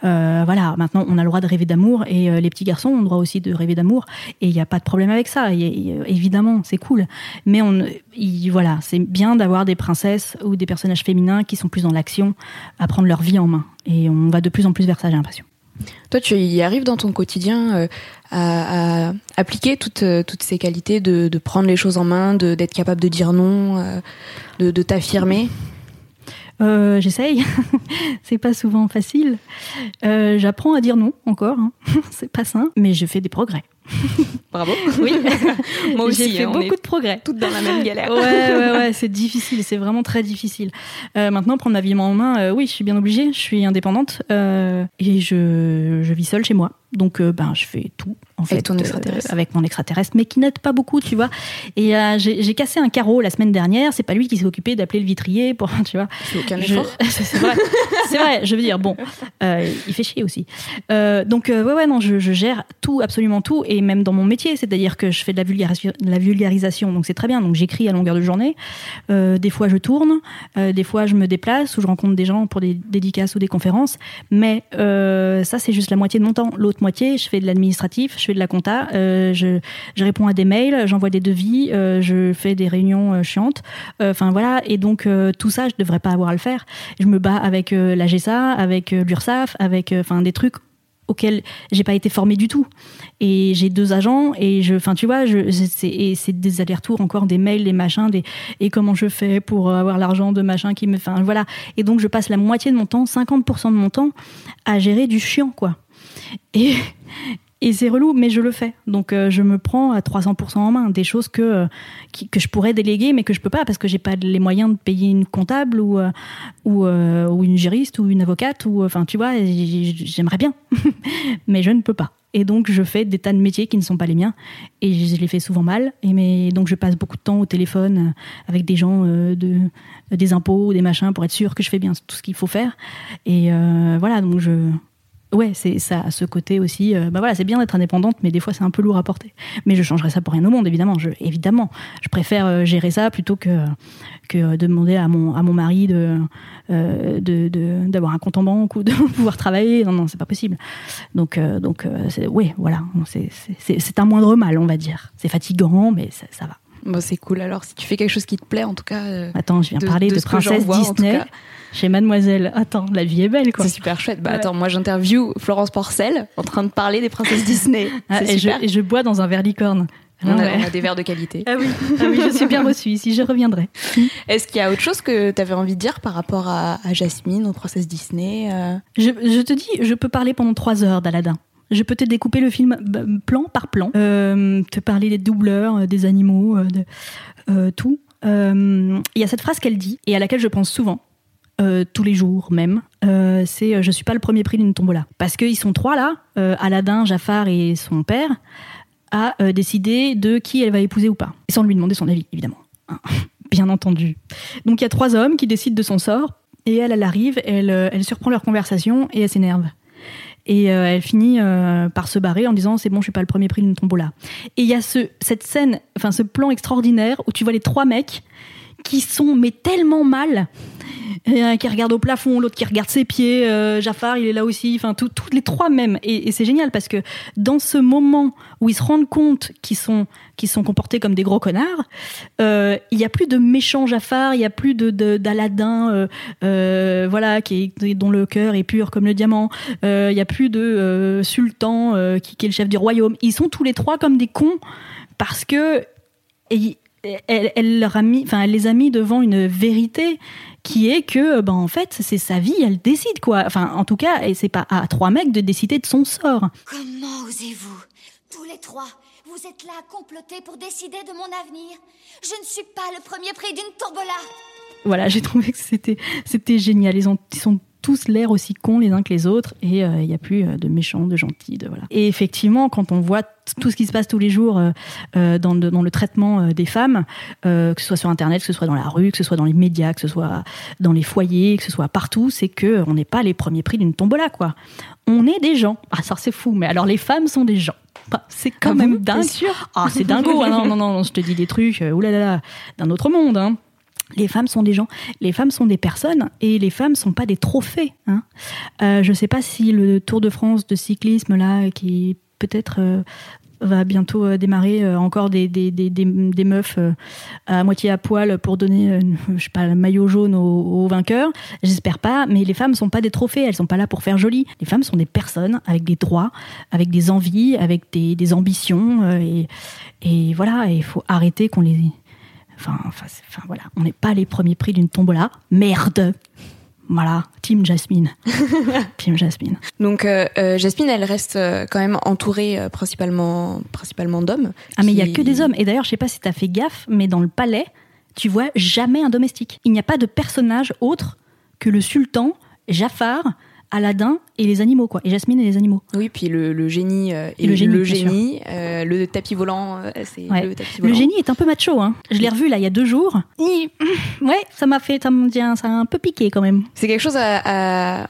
voilà, maintenant on a le droit de rêver d'amour et les petits garçons ont le droit aussi de rêver d'amour et il n'y a pas de problème avec ça. Évidemment, c'est cool, mais on, y, voilà, c'est bien d'avoir des princesses ou des personnages féminins qui sont plus dans l'action, à prendre leur vie en main. Et on va de plus en plus vers ça, j'ai l'impression. Toi, tu y arrives dans ton quotidien euh, à, à, appliquer toutes, euh, toutes ces qualités de, de, prendre les choses en main, d'être capable de dire non, euh, de, de t'affirmer? Euh, J'essaye. c'est pas souvent facile. J'apprends à dire non encore. Hein. c'est pas simple, mais je fais des progrès. Bravo. Oui. Moi aussi. J'ai fait hein, beaucoup de progrès. Toutes dans la même galère. ouais, ouais, ouais. C'est difficile. C'est vraiment très difficile. Euh, maintenant, prendre ma vie en main, euh, oui, je suis bien obligée. Je suis indépendante euh, et je, je vis seule chez moi. Donc, euh, ben, je fais tout. En avec fait, ton extraterrestre. Euh, avec mon extraterrestre, mais qui n'aide pas beaucoup, tu vois. Et euh, j'ai cassé un carreau la semaine dernière. C'est pas lui qui s'est occupé d'appeler le vitrier pour, tu vois. C'est aucun Je- effort. c'est vrai. C'est vrai. Je veux dire, bon, il fait chier aussi. Donc, ouais, ouais, non, je, je gère tout, absolument tout, et même dans mon métier, c'est-à-dire que je fais de la vulgarisation, de la vulgarisation donc c'est très bien. Donc, j'écris à longueur de journée. Des fois, je tourne. Des fois, je me déplace ou je rencontre des gens pour des dédicaces ou des conférences. Mais ça, c'est juste la moitié de mon temps. L'autre moitié, je fais de l'administratif, je fais de la compta, euh, je, je réponds à des mails, j'envoie des devis, euh, je fais des réunions euh, chiantes. Enfin voilà, et donc tout ça, je devrais pas avoir à le faire. Je me bats avec la GSA, avec l'URSSAF, avec enfin des trucs auxquels j'ai pas été formée du tout. Et j'ai deux agents et je, enfin tu vois, c'est des allers-retours encore, des mails, des machins, des et comment je fais pour avoir l'argent de machin qui me, enfin voilà. Et donc je passe la moitié de mon temps, 50% de mon temps, à gérer du chiant quoi. Et et c'est relou, mais je le fais. Donc euh, je me prends à 300% en main, des choses que euh, que je pourrais déléguer, mais que je peux pas parce que j'ai pas les moyens de payer une comptable ou euh, ou, ou une juriste ou une avocate ou enfin tu vois, j'aimerais bien, mais je ne peux pas. Et donc je fais des tas de métiers qui ne sont pas les miens et je les fais souvent mal. Et donc je passe beaucoup de temps au téléphone avec des gens de des impôts, des machins pour être sûr que je fais bien tout ce qu'il faut faire. Et voilà, donc je ouais, c'est ça, ce côté aussi. Euh, bah voilà, c'est bien d'être indépendante, mais des fois c'est un peu lourd à porter. Mais je changerai ça pour rien au monde, évidemment. Je, évidemment, je préfère euh, gérer ça plutôt que que de demander à mon à mon mari de euh, d'avoir un compte en banque ou de pouvoir travailler. Non, non, c'est pas possible. Donc euh, donc euh, ouais, voilà, c'est un moindre mal, on va dire. C'est fatigant, mais ça va. Bon, c'est cool. Alors, si tu fais quelque chose qui te plaît, en tout cas. euh, Attends, je viens de- parler de de, princesse vois, Disney chez Mademoiselle. Attends, la vie est belle, quoi. C'est super chouette. Bah Ouais. attends, moi j'interview Florence Porcel en train de parler des princesses Disney. Ah, et, je, super. et je bois dans un verre licorne. On, a, Ouais. on a des verres de qualité. Ah oui, ah oui, je suis bien reçue ici, je reviendrai. Est-ce qu'il y a autre chose que tu avais envie de dire par rapport à, à Jasmine, aux princesses Disney euh? Je, je te dis, je peux parler pendant trois heures d'Aladin. Je peux te découper le film bah, plan par plan, euh, te parler des doubleurs, euh, des animaux, euh, de, tout. Il y a cette phrase qu'elle dit et à laquelle je pense souvent, tous les jours même. C'est je suis pas le premier prix d'une tombola parce qu'ils sont trois là, Aladin, Jafar et son père, à décider de qui elle va épouser ou pas, sans lui demander son avis évidemment. Hein. bien entendu. Donc il y a trois hommes qui décident de son sort, et elle, elle arrive, elle surprend leur conversation et elle s'énerve. Et euh, elle finit euh, par se barrer en disant c'est bon, je suis pas le premier prix d'une tombola. Et il y a ce, cette scène, enfin ce plan extraordinaire où tu vois les trois mecs qui sont mais tellement mal. Il y en a un qui regarde au plafond, l'autre qui regarde ses pieds, euh, Jafar il est là aussi, enfin tous les trois même. Et, et c'est génial parce que dans ce moment où ils se rendent compte qu'ils sont qu'ils sont comportés comme des gros connards, euh, il y a plus de méchants Jafar, il y a plus de d'Aladin, euh, euh, voilà, qui est, dont le cœur est pur comme le diamant. Euh, il y a plus de euh, sultan qui, qui est le chef du royaume. Ils sont tous les trois comme des cons parce que et elle, elle leur a mis, enfin, elle les a mis devant une vérité qui est que, ben, en fait, c'est sa vie, elle décide, quoi. Enfin, en tout cas, et c'est pas à trois mecs de décider de son sort. Comment osez-vous? Tous les trois, vous êtes là à comploter pour décider de mon avenir. Je ne suis pas le premier prix d'une tombola. Voilà, j'ai trouvé que c'était, c'était génial. Ils ont, ils sont tous l'air aussi cons les uns que les autres et euh, il n'y a plus euh, de méchants, de gentils, de voilà. Et effectivement, quand on voit tout ce qui se passe tous les jours euh, euh, dans, le, dans le traitement des femmes, euh, que ce soit sur Internet, que ce soit dans la rue, que ce soit dans les médias, que ce soit dans les foyers, que ce soit partout, c'est que on n'est pas les premiers prix d'une tombola, quoi. On est des gens. Ah, ça c'est fou. Mais alors les femmes sont des gens. Bah, c'est quand Ah même dingue. sûr? Ah, c'est dingo. Ah, non, non, non, je te dis des trucs, oulala, d'un autre monde. Hein. Les femmes sont des gens, les femmes sont des personnes et les femmes sont pas des trophées. Hein. Euh, je sais pas si le Tour de France de cyclisme là, qui peut-être euh, va bientôt euh, démarrer, encore des, des, des, des, meufs à moitié à poil pour donner, je sais pas, maillot jaune au, au vainqueur. J'espère pas, mais les femmes sont pas des trophées, elles sont pas là pour faire joli. Les femmes sont des personnes avec des droits, avec des envies, avec des, ambitions et, et voilà, il faut arrêter qu'on les Enfin, enfin, voilà, on n'est pas les premiers prix d'une tombola. Merde Voilà, Team Jasmine. Team Jasmine. Donc euh, euh, Jasmine, elle reste euh, quand même entourée principalement, principalement d'hommes. Ah, mais il y a qui- que des hommes. Et d'ailleurs, je sais pas si tu as fait gaffe, mais dans le palais, tu vois jamais un domestique. Il n'y a pas de personnage autre que le sultan, Jafar, Aladdin et les animaux, quoi. Et Jasmine et les animaux. Oui, puis le, le génie euh, et, le génie, le, génie, euh, le tapis volant, euh, c'est Ouais. le tapis Le volant. génie est un peu macho, hein. Je l'ai revu là il y a deux jours. Et, ouais, ça m'a fait, ça me tient, ça a un peu piqué quand même. C'est quelque chose à, à-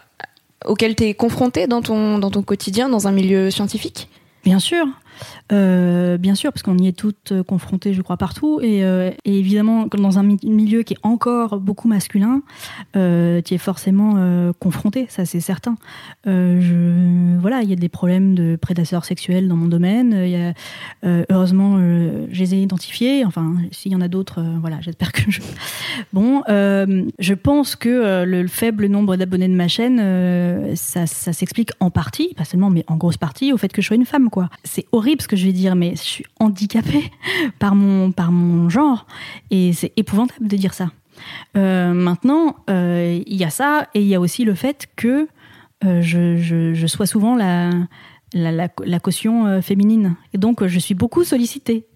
auquel tu es confronté dans ton, dans ton quotidien, dans un milieu scientifique? Bien sûr. Euh, bien sûr, parce qu'on y est toutes euh, confrontées, je crois, partout. Et, euh, évidemment, dans un mi- milieu qui est encore beaucoup masculin, euh, tu es forcément confronté, ça c'est certain. Voilà, il y a des problèmes de prédateurs sexuels dans mon domaine. Heureusement, je les ai identifiés. Enfin, s'il y en a d'autres, voilà, j'espère que je. Bon, je pense que le, le faible nombre d'abonnés de ma chaîne, ça, ça s'explique en partie, pas seulement, mais en grosse partie, au fait que je sois une femme, quoi. C'est horrible ce que je vais dire, mais je suis handicapée par mon, par mon genre, et c'est épouvantable de dire ça. Euh, maintenant, euh, il y a ça, et il y a aussi le fait que euh, je, sois souvent la, la, la, caution féminine, et donc je suis beaucoup sollicitée.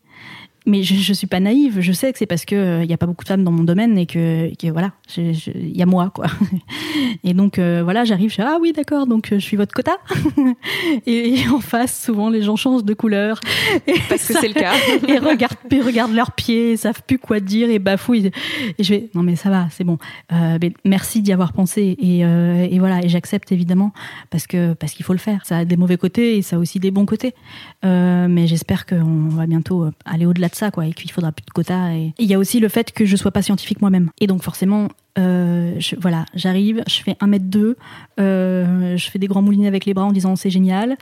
Mais je, je suis pas naïve, je sais que c'est parce que il y a pas beaucoup de femmes dans mon domaine et que, que voilà, il y a moi quoi. Et donc euh, voilà, j'arrive, je fais, ah oui d'accord, donc euh, je suis votre quota. et, et en face, souvent les gens changent de couleur. Et Parce que c'est le cas. et regardent, puis regardent leurs pieds, ils savent plus quoi dire et bafouillent. Et je vais, non mais ça va, c'est bon. Euh, mais merci d'y avoir pensé et, euh, et voilà, et j'accepte évidemment parce que parce qu'il faut le faire. Ça a des mauvais côtés et ça a aussi des bons côtés. Euh, mais j'espère qu'on va bientôt euh, aller au-delà de ça, quoi, et qu'il faudra plus de quotas. Et il y a aussi le fait que je sois pas scientifique moi-même. Et donc forcément, euh, voilà, j'arrive, je fais 1m2, euh, je fais des grands moulinets avec les bras en disant c'est génial.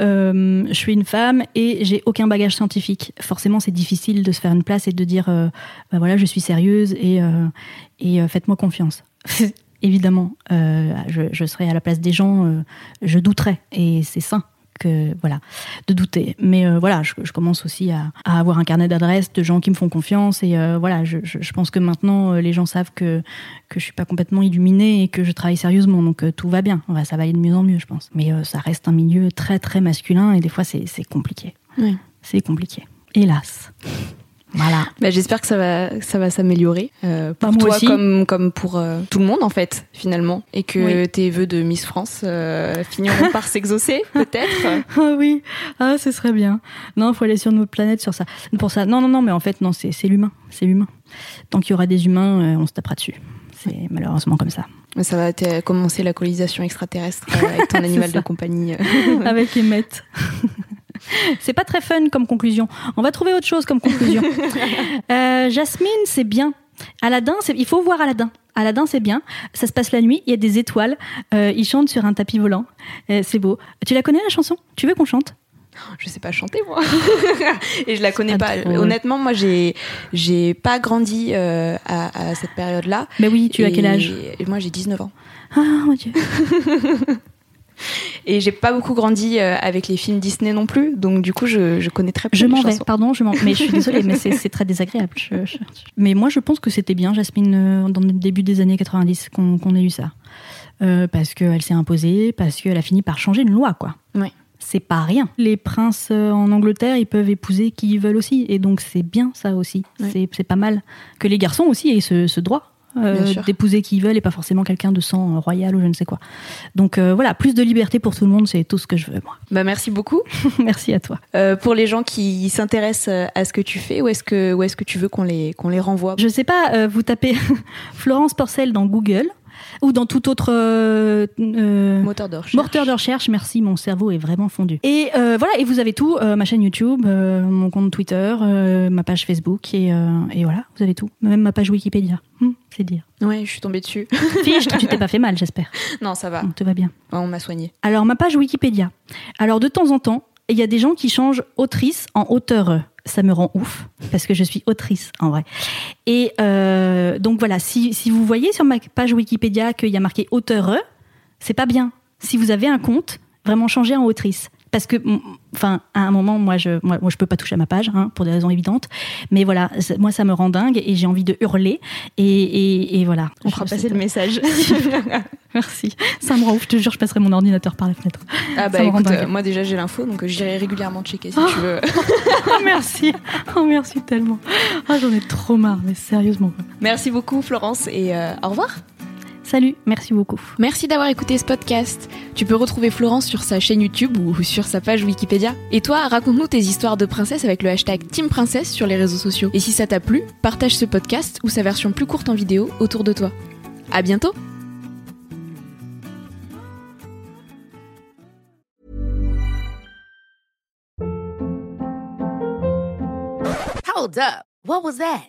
Euh, je suis une femme et j'ai aucun bagage scientifique. Forcément, c'est difficile de se faire une place et de dire bah voilà, je suis sérieuse et, et faites-moi confiance. Évidemment, je, je serais à la place des gens, je douterais et c'est sain que voilà de douter. Mais euh, voilà je, je commence aussi à, à avoir un carnet d'adresses de gens qui me font confiance et euh, voilà je, je, je pense que maintenant euh, les gens savent que que je suis pas complètement illuminée et que je travaille sérieusement. Donc tout va bien. Ouais, ça va aller de mieux en mieux je pense. Mais ça reste un milieu très très masculin et des fois c'est c'est compliqué. Oui. c'est compliqué. Hélas Voilà. Bah, J'espère que ça va, ça va s'améliorer euh, pour Bah, toi aussi. comme, comme pour euh, tout le monde en fait finalement et que Oui. tes vœux de Miss France euh, finiront par s'exaucer peut-être. Ah oui, ah ce serait bien. Non, faut aller sur notre planète sur ça. Pour ça, non, non, non, mais en fait, non, c'est c'est l'humain, c'est l'humain. Tant qu'il y aura des humains, euh, on se tapera dessus. C'est malheureusement comme ça. Mais ça va te- commencer la colonisation extraterrestre euh, avec ton animal de compagnie. Avec Emmett. c'est pas très fun comme conclusion. On va trouver autre chose comme conclusion. Euh, Jasmine, c'est bien. Aladdin, il faut voir Aladdin. Aladdin, c'est bien. Ça se passe la nuit, il y a des étoiles. Euh, il chante sur un tapis volant. Euh, c'est beau. Tu la connais la chanson? Tu veux qu'on chante? Je sais pas chanter moi. et je la connais pas drôle. Honnêtement, moi j'ai j'ai pas grandi euh, à, à cette période-là. Mais oui, tu as quel âge? et Moi j'ai 19 ans. Ah mon dieu. Et j'ai pas beaucoup grandi euh, avec les films Disney non plus, donc du coup je, je connais très peu Je m'en vais, pardon, je m'en mais je suis désolée, mais c'est très désagréable. Je- je- Mais moi, je pense que c'était bien, Jasmine, euh, dans le début des années 90, qu'on ait eu ça. Euh, parce qu'elle s'est imposée, parce qu'elle a fini par changer une loi, quoi. Ouais. C'est pas rien. Les princes euh, en Angleterre, ils peuvent épouser qui ils veulent aussi. Et donc, c'est bien, ça aussi. Ouais. C'est- C'est pas mal. Que les garçons aussi aient ce, ce droit. Euh, d'épouser qui ils veulent et pas forcément quelqu'un de sang euh, royal ou je ne sais quoi. Donc euh, voilà, plus de liberté pour tout le monde, c'est tout ce que je veux, moi. Bah merci beaucoup. Merci à toi. Euh, pour les gens qui s'intéressent euh, à ce que tu fais, où est-ce que où est-ce que tu veux qu'on les qu'on les renvoie? Je sais pas, euh, vous tapez Florence Porcel dans Google ou dans tout autre euh, euh, Moteur de recherche. moteur de recherche. Merci, mon cerveau est vraiment fondu. Et euh, voilà, et vous avez tout euh, ma chaîne YouTube, mon compte Twitter, ma page Facebook et, et voilà, vous avez tout. Même ma page Wikipédia. Hmm, c'est dire. Ouais, je suis tombée dessus. Fiche, tu t'es pas fait mal, j'espère. non, ça va. Bon, tout va bien. On m'a soigné. Alors, ma page Wikipédia. Alors, de temps en temps, il y a des gens qui changent autrice en auteur. Ça me rend ouf, parce que je suis autrice, en vrai. Et euh, donc voilà, si, si vous voyez sur ma page Wikipédia qu'il y a marqué auteur, c'est pas bien. Si vous avez un compte, vraiment changez en autrice. Parce que, enfin, à un moment, moi, je, moi, moi, je peux pas toucher à ma page, hein, pour des raisons évidentes. Mais voilà, moi, ça me rend dingue et j'ai envie de hurler. Et, et, et voilà. On fera passer le message. Merci. Ça me rend ouf. Je te jure, je passerai mon ordinateur par la fenêtre. ah bah écoute, euh, moi déjà j'ai l'info, donc euh, j'irai régulièrement checker si Oh. tu veux. Oh merci, oh merci tellement. Ah j'en ai trop marre, mais sérieusement. Merci beaucoup Florence et euh, au revoir. Salut, merci beaucoup. Merci d'avoir écouté ce podcast. Tu peux retrouver Florence sur sa chaîne YouTube ou sur sa page Wikipédia. Et toi, raconte-nous tes histoires de princesse avec le hashtag Team Princesse sur les réseaux sociaux. Et si ça t'a plu, partage ce podcast ou sa version plus courte en vidéo autour de toi. À bientôt! Hold up. What was that?